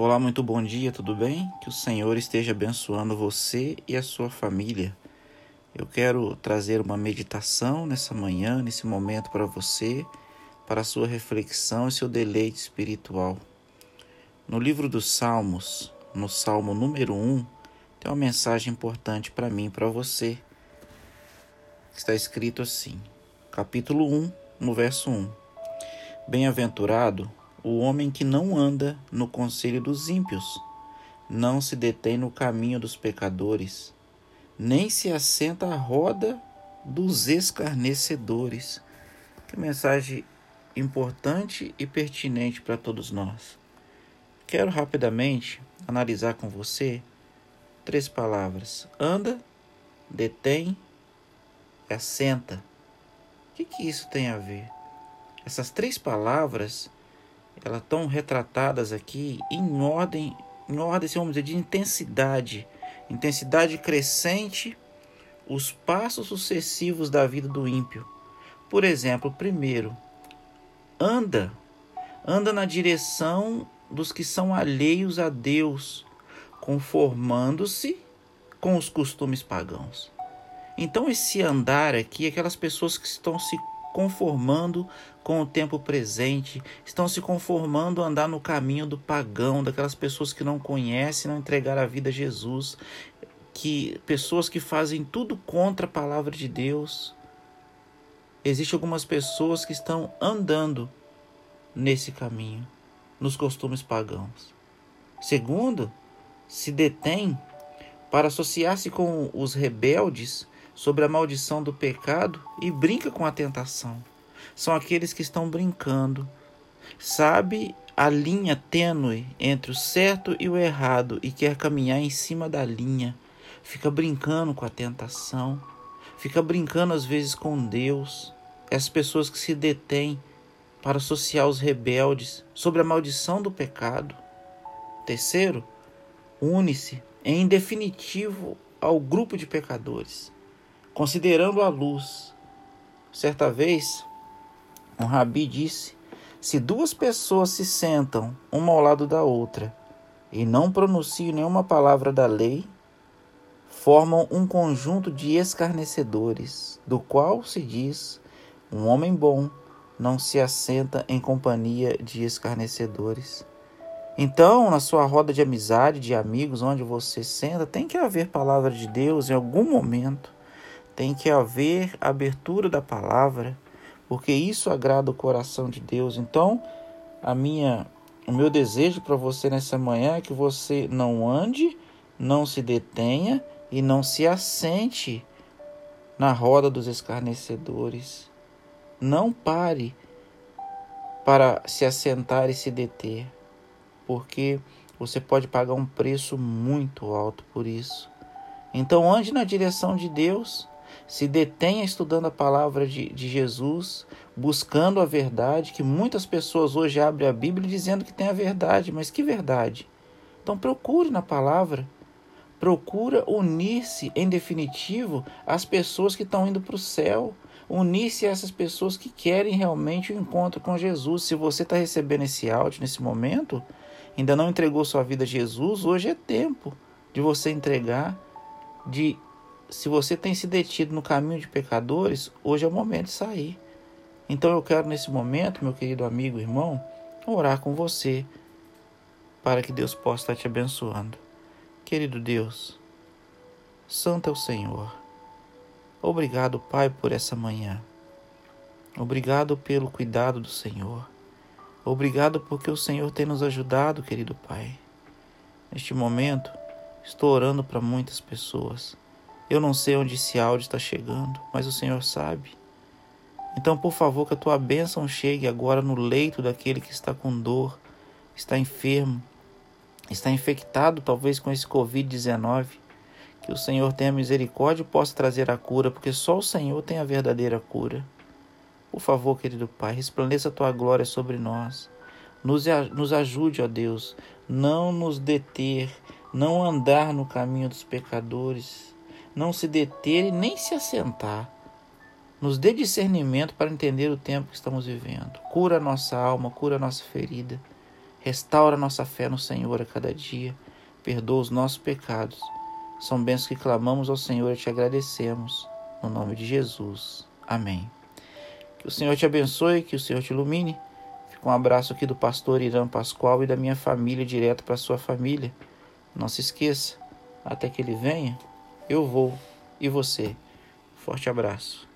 Olá, muito bom dia, tudo bem? Que o Senhor esteja abençoando você e a sua família. Eu quero trazer uma meditação nessa manhã, nesse momento para você, para a sua reflexão e seu deleite espiritual. No livro dos Salmos, no Salmo número 1, tem uma mensagem importante para mim e para você. Está escrito assim, capítulo 1, no verso 1. Bem-aventurado o homem que não anda no conselho dos ímpios, não se detém no caminho dos pecadores, nem se assenta à roda dos escarnecedores. Que mensagem importante e pertinente para todos nós. Quero rapidamente analisar com você três palavras: anda, detém e assenta. O que, que isso tem a ver? Essas três palavras elas estão retratadas aqui em ordem, em ordem, vamos dizer, de intensidade, intensidade crescente, os passos sucessivos da vida do ímpio. Por exemplo, primeiro, anda, anda na direção dos que são alheios a Deus, conformando-se com os costumes pagãos. Então, esse andar aqui, aquelas pessoas que estão se conformando com o tempo presente, estão se conformando a andar no caminho do pagão, daquelas pessoas que não conhecem, não entregaram a vida a Jesus, que pessoas que fazem tudo contra a palavra de Deus. Existem algumas pessoas que estão andando nesse caminho, nos costumes pagãos. Segundo, se detém para associar-se com os rebeldes sobre a maldição do pecado e brinca com a tentação. São aqueles que estão brincando. Sabe a linha tênue entre o certo e o errado e quer caminhar em cima da linha. Fica brincando com a tentação. Fica brincando às vezes com Deus. Essas pessoas que se detêm para associar os rebeldes sobre a maldição do pecado. Terceiro, une-se em definitivo ao grupo de pecadores considerando a luz. Certa vez, um rabi disse: se duas pessoas se sentam uma ao lado da outra e não pronunciam nenhuma palavra da lei, formam um conjunto de escarnecedores, do qual se diz: um homem bom não se assenta em companhia de escarnecedores. Então, na sua roda de amizade, de amigos, onde você senta, tem que haver palavra de Deus em algum momento tem que haver abertura da palavra, porque isso agrada o coração de Deus. Então, a minha o meu desejo para você nessa manhã é que você não ande, não se detenha e não se assente na roda dos escarnecedores. Não pare para se assentar e se deter, porque você pode pagar um preço muito alto por isso. Então ande na direção de Deus, se detenha estudando a palavra de, de Jesus, buscando a verdade, que muitas pessoas hoje abrem a Bíblia dizendo que tem a verdade, mas que verdade? Então procure na palavra, procura unir-se em definitivo às pessoas que estão indo para o céu, unir-se a essas pessoas que querem realmente o encontro com Jesus. Se você está recebendo esse áudio nesse momento, ainda não entregou sua vida a Jesus, hoje é tempo de você entregar, de se você tem se detido no caminho de pecadores, hoje é o momento de sair. Então eu quero nesse momento, meu querido amigo, irmão, orar com você para que Deus possa estar te abençoando. Querido Deus, Santo é o Senhor. Obrigado, Pai, por essa manhã. Obrigado pelo cuidado do Senhor. Obrigado porque o Senhor tem nos ajudado, querido Pai. Neste momento, estou orando para muitas pessoas eu não sei onde esse áudio está chegando, mas o Senhor sabe. Então, por favor, que a tua bênção chegue agora no leito daquele que está com dor, está enfermo, está infectado talvez com esse Covid-19. Que o Senhor tenha misericórdia e possa trazer a cura, porque só o Senhor tem a verdadeira cura. Por favor, querido Pai, resplandeça a tua glória sobre nós. Nos, nos ajude, ó Deus, não nos deter, não andar no caminho dos pecadores não se deter e nem se assentar. Nos dê discernimento para entender o tempo que estamos vivendo. Cura a nossa alma, cura a nossa ferida. Restaura nossa fé no Senhor a cada dia. Perdoa os nossos pecados. São bênçãos que clamamos ao Senhor e te agradecemos. No nome de Jesus. Amém. Que o Senhor te abençoe, que o Senhor te ilumine. Fica um abraço aqui do pastor Irã Pascoal e da minha família direto para sua família. Não se esqueça, até que ele venha, eu vou e você. Forte abraço.